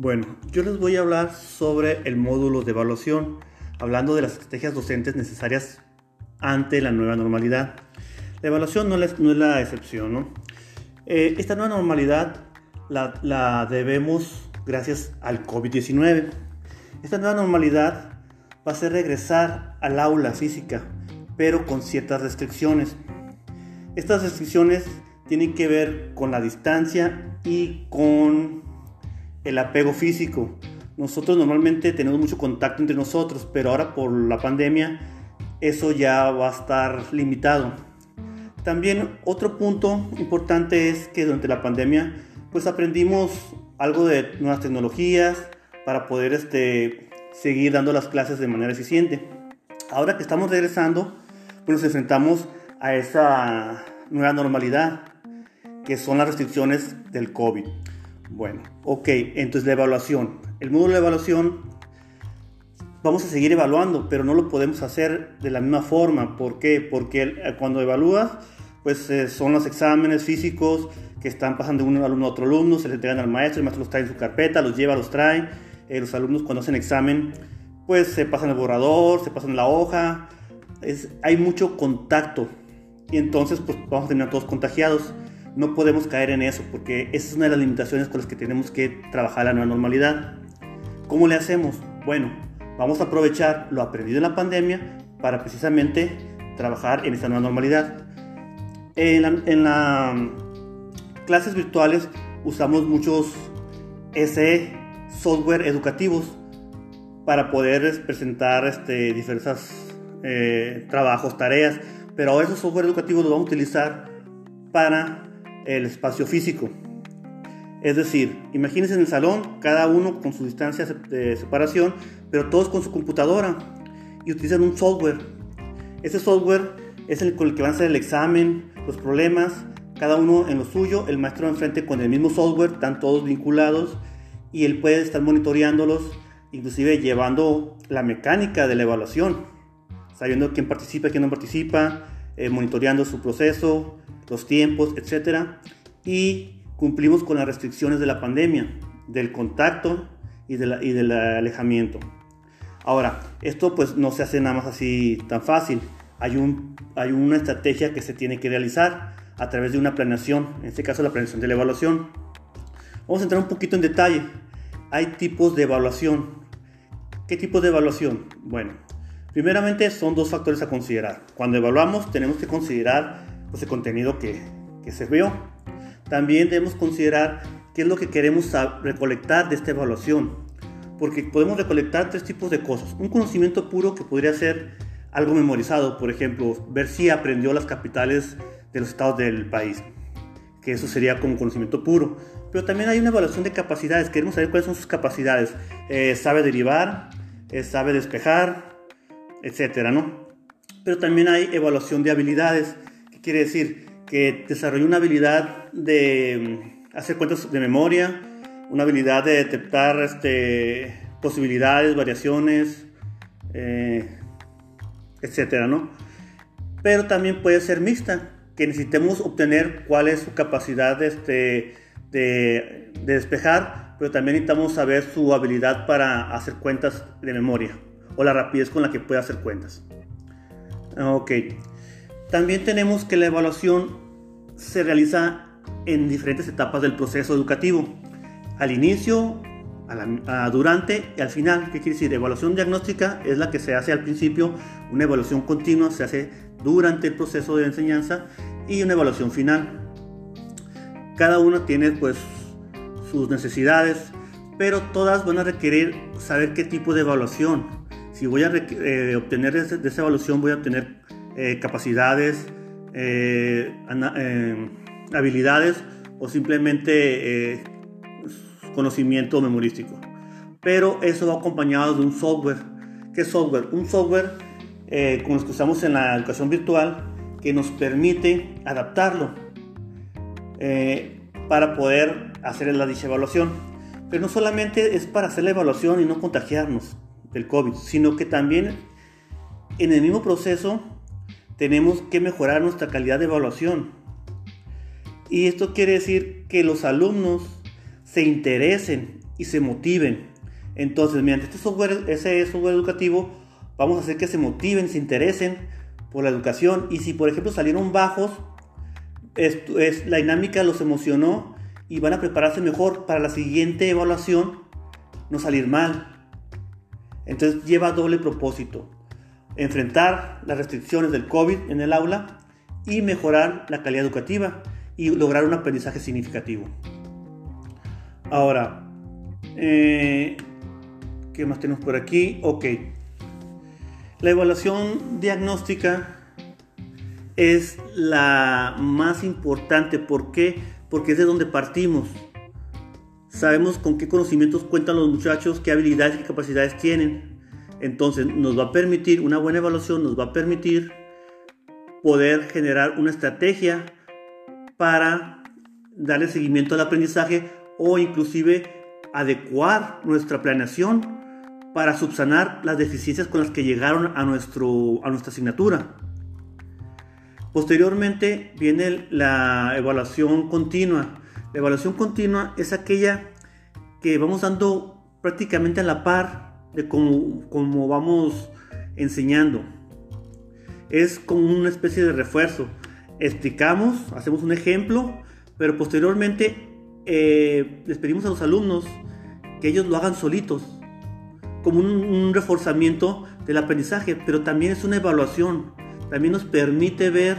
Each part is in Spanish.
Bueno, yo les voy a hablar sobre el módulo de evaluación, hablando de las estrategias docentes necesarias ante la nueva normalidad. La evaluación no es, la excepción, ¿no? Eh, esta nueva normalidad la, la debemos gracias al COVID-19. Esta nueva normalidad va a ser regresar al aula física, pero con ciertas restricciones. Estas restricciones tienen que ver con la distancia y con el apego físico. Nosotros normalmente tenemos mucho contacto entre nosotros, pero ahora por la pandemia eso ya va a estar limitado. También otro punto importante es que durante la pandemia pues aprendimos algo de nuevas tecnologías para poder este, seguir dando las clases de manera eficiente. Ahora que estamos regresando, pues nos enfrentamos a esa nueva normalidad, que son las restricciones del COVID. Bueno, ok, entonces la evaluación. El módulo de evaluación vamos a seguir evaluando, pero no lo podemos hacer de la misma forma. ¿Por qué? Porque eh, cuando evalúas, pues eh, son los exámenes físicos que están pasando de un alumno a otro alumno, se le entregan al maestro, el maestro los trae en su carpeta, los lleva, los trae. Eh, los alumnos cuando hacen examen, pues se pasan el borrador, se pasan la hoja. Hay mucho contacto y entonces pues vamos a terminar todos contagiados. No podemos caer en eso porque esa es una de las limitaciones con las que tenemos que trabajar la nueva normalidad. ¿Cómo le hacemos? Bueno, vamos a aprovechar lo aprendido en la pandemia para precisamente trabajar en esta nueva normalidad. En las mm, clases virtuales usamos muchos SE, software educativos, para poder presentar este, diversos eh, trabajos, tareas, pero esos software educativos los vamos a utilizar para el espacio físico. Es decir, imagínense en el salón, cada uno con su distancia de separación, pero todos con su computadora y utilizan un software. Ese software es el con el que van a hacer el examen, los problemas, cada uno en lo suyo, el maestro enfrente con el mismo software, están todos vinculados y él puede estar monitoreándolos, inclusive llevando la mecánica de la evaluación, sabiendo quién participa, quién no participa, eh, monitoreando su proceso, los tiempos, etc. Y cumplimos con las restricciones de la pandemia, del contacto y, y del alejamiento. Ahora, esto pues no se hace nada más así tan fácil. Hay, un, hay una estrategia que se tiene que realizar a través de una planeación, en este caso la planeación de la evaluación. Vamos a entrar un poquito en detalle. Hay tipos de evaluación. ¿Qué tipo de evaluación? Bueno, primeramente son dos factores a considerar. Cuando evaluamos tenemos que considerar pues, contenido que, que se vio. También debemos considerar qué es lo que queremos recolectar de esta evaluación. Porque podemos recolectar tres tipos de cosas. Un conocimiento puro que podría ser algo memorizado, por ejemplo, ver si aprendió las capitales de los estados del país, que eso sería como conocimiento puro. Pero también hay una evaluación de capacidades, queremos saber cuáles son sus capacidades. Eh, sabe derivar, eh, sabe despejar, etcétera, ¿no? Pero también hay evaluación de habilidades, quiere decir que desarrolló una habilidad de mm, hacer cuentas de memoria, una habilidad de detectar este, posibilidades, variaciones, eh, etcétera, ¿no? Pero también puede ser mixta, que necesitemos obtener cuál es su capacidad este, de, de despejar, pero también necesitamos saber su habilidad para hacer cuentas de memoria o la rapidez con la que puede hacer cuentas. Ok. También tenemos que la evaluación se realiza en diferentes etapas del proceso educativo. Al inicio, durante y al final. ¿Qué quiere decir? Evaluación diagnóstica es la que se hace al principio, una evaluación continua se hace durante el proceso de enseñanza y una evaluación final. Cada una tiene pues sus necesidades, pero todas van a requerir saber qué tipo de evaluación. Si voy a eh, obtener de, esa evaluación, voy a obtener eh, capacidades, eh, habilidades o simplemente conocimiento memorístico. Pero eso va acompañado de un software. ¿Qué software? Un software eh, como los que usamos en la educación virtual que nos permite adaptarlo eh, para poder hacer la dicha evaluación. Pero no solamente es para hacer la evaluación y no contagiarnos del COVID, sino que también en el mismo proceso tenemos que mejorar nuestra calidad de evaluación. Y esto quiere decir que los alumnos se interesen y se motiven. Entonces, mediante este software, ese software educativo, vamos a hacer que se motiven, se interesen por la educación. Y si, por ejemplo, salieron bajos, es, la dinámica los emocionó y van a prepararse mejor para la siguiente evaluación, no salir mal. Entonces lleva doble propósito. Enfrentar las restricciones del COVID en el aula y mejorar la calidad educativa y lograr un aprendizaje significativo. Ahora, eh, ¿qué más tenemos por aquí? Ok. La evaluación diagnóstica es la más importante. ¿Por qué? Porque es de donde partimos. Sabemos con qué conocimientos cuentan los muchachos, qué habilidades y capacidades tienen. Entonces nos va a permitir, una buena evaluación nos va a permitir poder generar una estrategia para darle seguimiento al aprendizaje o inclusive adecuar nuestra planeación para subsanar las deficiencias con las que llegaron a, nuestro, a nuestra asignatura. Posteriormente viene la evaluación continua. La evaluación continua es aquella que vamos dando prácticamente a la par de cómo, vamos enseñando. Es como una especie de refuerzo. Explicamos, hacemos un ejemplo, pero posteriormente eh, les pedimos a los alumnos que ellos lo hagan solitos, como un reforzamiento del aprendizaje, pero también es una evaluación también nos permite ver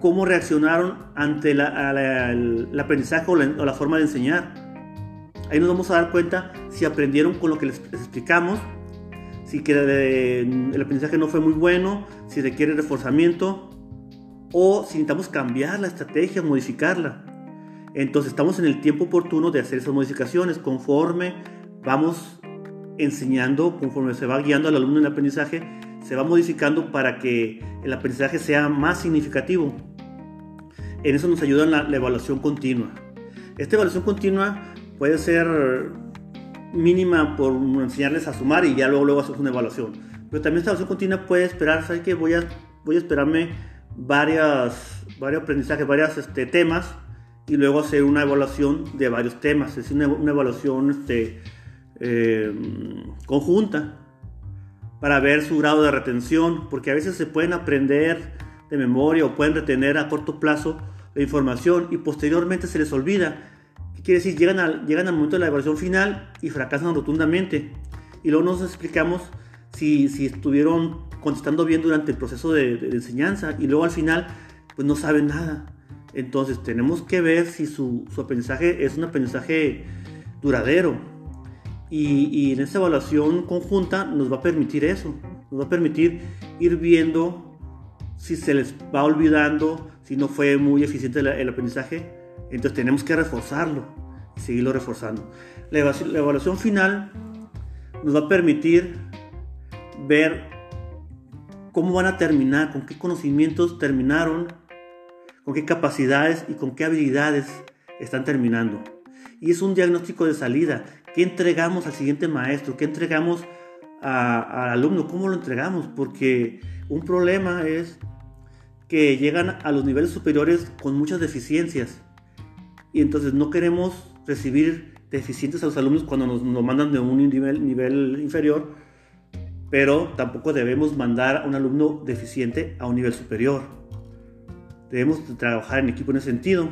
cómo reaccionaron ante el aprendizaje o la, forma de enseñar. Ahí nos vamos a dar cuenta si aprendieron con lo que les, explicamos, si el aprendizaje no fue muy bueno, si requiere reforzamiento o si necesitamos cambiar la estrategia, modificarla. Entonces estamos en el tiempo oportuno de hacer esas modificaciones conforme vamos enseñando, conforme se va guiando al alumno en el aprendizaje, se va modificando para que el aprendizaje sea más significativo. En eso nos ayuda la, evaluación continua. Esta evaluación continua puede ser mínima por enseñarles a sumar y ya luego, luego hacer una evaluación. Pero también esta evaluación continua puede esperar, ¿sabes qué? Voy a, voy a esperarme varias, varios aprendizajes, varios este, temas y luego hacer una evaluación de varios temas. Es decir, una, evaluación este, eh, conjunta para ver su grado de retención, porque a veces se pueden aprender de memoria o pueden retener a corto plazo la información y posteriormente se les olvida. ¿Qué quiere decir? Llegan al, llegan al momento de la evaluación final y fracasan rotundamente. Y luego nos explicamos si, si estuvieron contestando bien durante el proceso de, enseñanza y luego al final pues no saben nada. Entonces tenemos que ver si su, su aprendizaje es un aprendizaje duradero y, en esta evaluación conjunta nos va a permitir eso, nos va a permitir ir viendo si se les va olvidando, si no fue muy eficiente el, aprendizaje, entonces tenemos que reforzarlo y seguirlo reforzando. La evaluación, final nos va a permitir ver cómo van a terminar, con qué conocimientos terminaron, con qué capacidades y con qué habilidades están terminando. Y es un diagnóstico de salida ¿Qué entregamos al siguiente maestro? ¿Qué entregamos al alumno? ¿Cómo lo entregamos? Porque un problema es que llegan a los niveles superiores con muchas deficiencias y entonces no queremos recibir deficientes a los alumnos cuando nos, mandan de un nivel, nivel inferior, pero tampoco debemos mandar a un alumno deficiente a un nivel superior. Debemos trabajar en equipo en ese sentido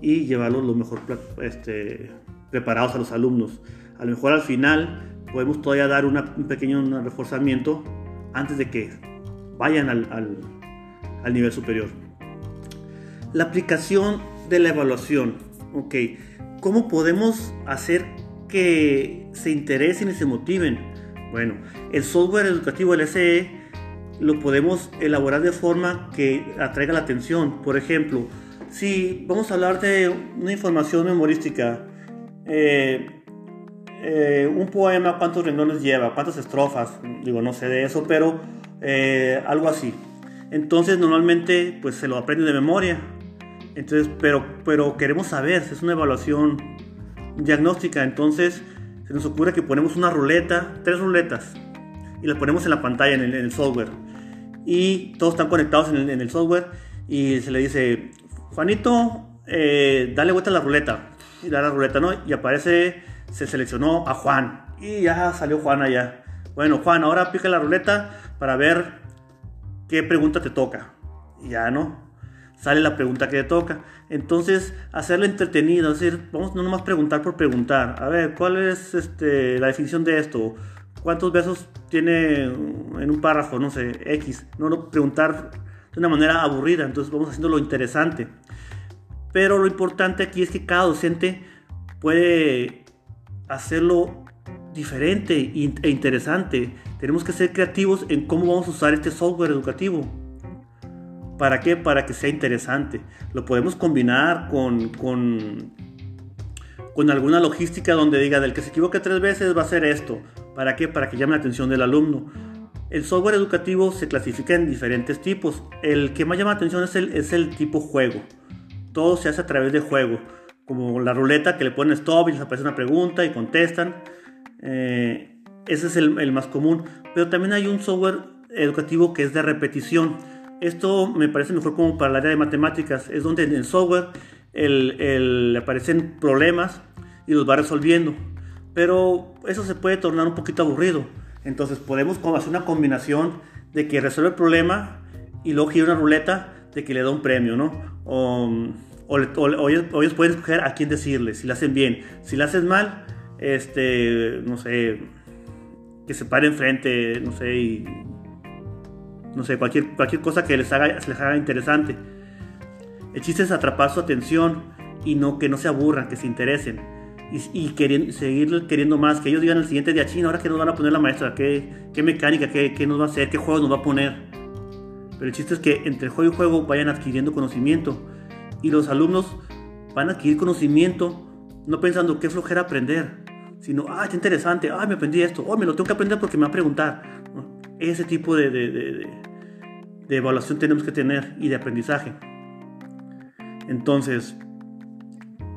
y llevarlo lo mejor este, preparados a los alumnos. A lo mejor al final podemos todavía dar un pequeño reforzamiento antes de que vayan al, al, nivel superior. La aplicación de la evaluación. Ok, ¿cómo podemos hacer que se interesen y se motiven? Bueno, el software educativo LSE lo podemos elaborar de forma que atraiga la atención. Por ejemplo, si vamos a hablar de una información memorística, eh, eh, un poema, ¿cuántos renglones lleva? ¿Cuántas estrofas? Digo, no sé de eso, pero eh, algo así. Entonces, normalmente, pues se lo aprende de memoria. Entonces, pero, pero queremos saber, es una evaluación diagnóstica. Entonces, se nos ocurre que ponemos una ruleta, tres ruletas, y las ponemos en la pantalla, en el, software. Y todos están conectados en el, software. Y se le dice, Juanito, dale vuelta a la ruleta y da la ruleta, ¿no? Y aparece se seleccionó a Juan y ya salió Juan allá. Bueno, Juan, ahora pica la ruleta para ver qué pregunta te toca. Y ya no, sale la pregunta que te toca. Entonces, hacerlo entretenido, es decir, vamos no nomás preguntar por preguntar. A ver, ¿cuál es este, la definición de esto? ¿Cuántos besos tiene en un párrafo? No sé, X. No, no preguntar de una manera aburrida, entonces vamos haciendo lo interesante. Pero lo importante aquí es que cada docente puede hacerlo diferente e interesante. Tenemos que ser creativos en cómo vamos a usar este software educativo. ¿Para qué? Para que sea interesante. Lo podemos combinar con, con, con alguna logística donde diga del que se equivoque tres veces va a hacer esto. ¿Para qué? Para que llame la atención del alumno. El software educativo se clasifica en diferentes tipos. El que más llama la atención es el, es el tipo juego. Todo se hace a través de juego. Como la ruleta que le ponen stop y les aparece una pregunta y contestan. Eh, ese es el, el más común. Pero también hay un software educativo que es de repetición. Esto me parece mejor como para el área de matemáticas. Es donde en el software le aparecen problemas y los va resolviendo. Pero eso se puede tornar un poquito aburrido. Entonces podemos hacer una combinación de que resuelve el problema y luego gira una ruleta de que le da un premio, ¿no? O, ellos, pueden escoger a quién decirle, si lo hacen bien. Si lo hacen mal, este, no sé, que se pare enfrente, no sé, y, no sé, cualquier, cualquier cosa que les haga, les haga interesante. El chiste es atrapar su atención y no que no se aburran, que se interesen y, y seguir queriendo más, que ellos digan el siguiente día, chino, ahora que nos van a poner la maestra, qué, qué mecánica, qué, qué nos va a hacer, qué juego nos va a poner. Pero el chiste es que entre juego y juego vayan adquiriendo conocimiento y los alumnos van a adquirir conocimiento no pensando qué flojera aprender, sino, ah, qué interesante, ah, me aprendí esto, oh, me lo tengo que aprender porque me va a preguntar. Ese tipo de, de, de, de evaluación tenemos que tener y de aprendizaje. Entonces,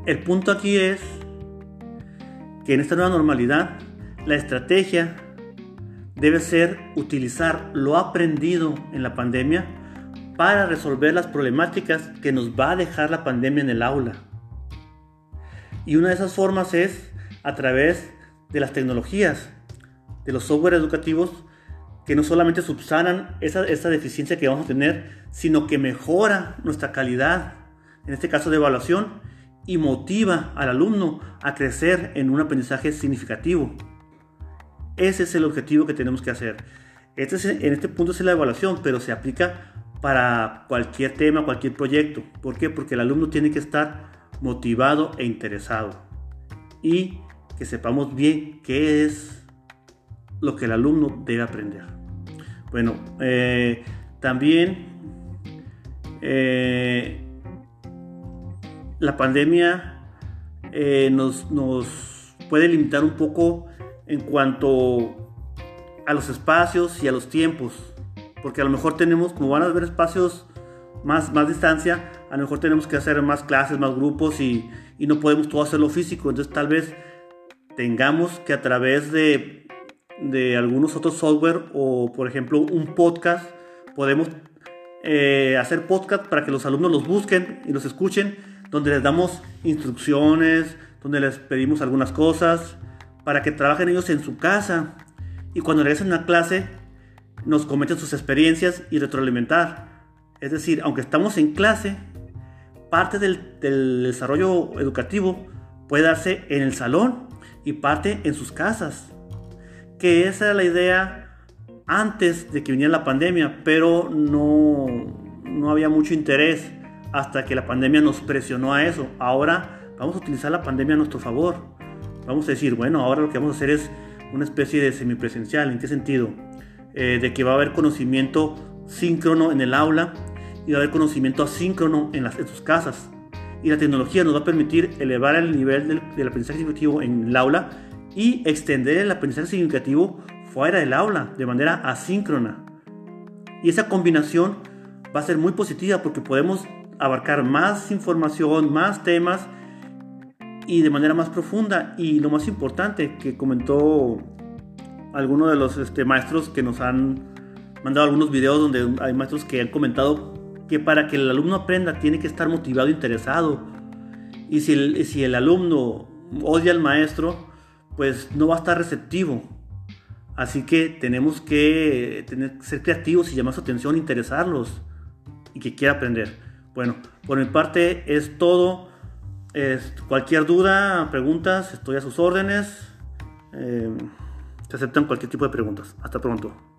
el punto aquí es que en esta nueva normalidad la estrategia debe ser utilizar lo aprendido en la pandemia para resolver las problemáticas que nos va a dejar la pandemia en el aula. Y una de esas formas es a través de las tecnologías, de los software educativos que no solamente subsanan esa, esa deficiencia que vamos a tener, sino que mejora nuestra calidad, en este caso de evaluación, y motiva al alumno a crecer en un aprendizaje significativo. Ese es el objetivo que tenemos que hacer. Este en este punto es la evaluación, pero se aplica para cualquier tema, cualquier proyecto. ¿Por qué? Porque el alumno tiene que estar motivado e interesado. Y que sepamos bien qué es lo que el alumno debe aprender. Bueno, eh, también eh, la pandemia eh, nos, puede limitar un poco en cuanto a los espacios y a los tiempos. Porque a lo mejor tenemos, como van a haber espacios más, más distancia, a lo mejor tenemos que hacer más clases, más grupos y, no podemos todo hacerlo físico. Entonces tal vez tengamos que a través de, de algunos otros software o por ejemplo un podcast, podemos eh, hacer podcast para que los alumnos los busquen y los escuchen donde les damos instrucciones, donde les pedimos algunas cosas, para que trabajen ellos en su casa y cuando regresen a clase nos comenten sus experiencias y retroalimentar. Es decir, aunque estamos en clase, parte del, del desarrollo educativo puede darse en el salón y parte en sus casas. Que esa era la idea antes de que viniera la pandemia, pero no, no había mucho interés hasta que la pandemia nos presionó a eso. Ahora vamos a utilizar la pandemia a nuestro favor. Vamos a decir, bueno, ahora lo que vamos a hacer es una especie de semipresencial. ¿En qué sentido? Eh, de que va a haber conocimiento síncrono en el aula y va a haber conocimiento asíncrono en, las, en sus casas. Y la tecnología nos va a permitir elevar el nivel del, del aprendizaje significativo en el aula y extender el aprendizaje significativo fuera del aula de manera asíncrona. Y esa combinación va a ser muy positiva porque podemos abarcar más información, más temas y de manera más profunda. Y lo más importante que comentó alguno de los este, maestros que nos han mandado algunos videos donde hay maestros que han comentado que para que el alumno aprenda tiene que estar motivado e interesado. Y si el, si el alumno odia al maestro, pues no va a estar receptivo. Así que tenemos que tener, ser creativos y llamar su atención, interesarlos y que quiera aprender. Bueno, por mi parte es todo. cualquier duda, preguntas, estoy a sus órdenes. Eh, se aceptan cualquier tipo de preguntas. Hasta pronto.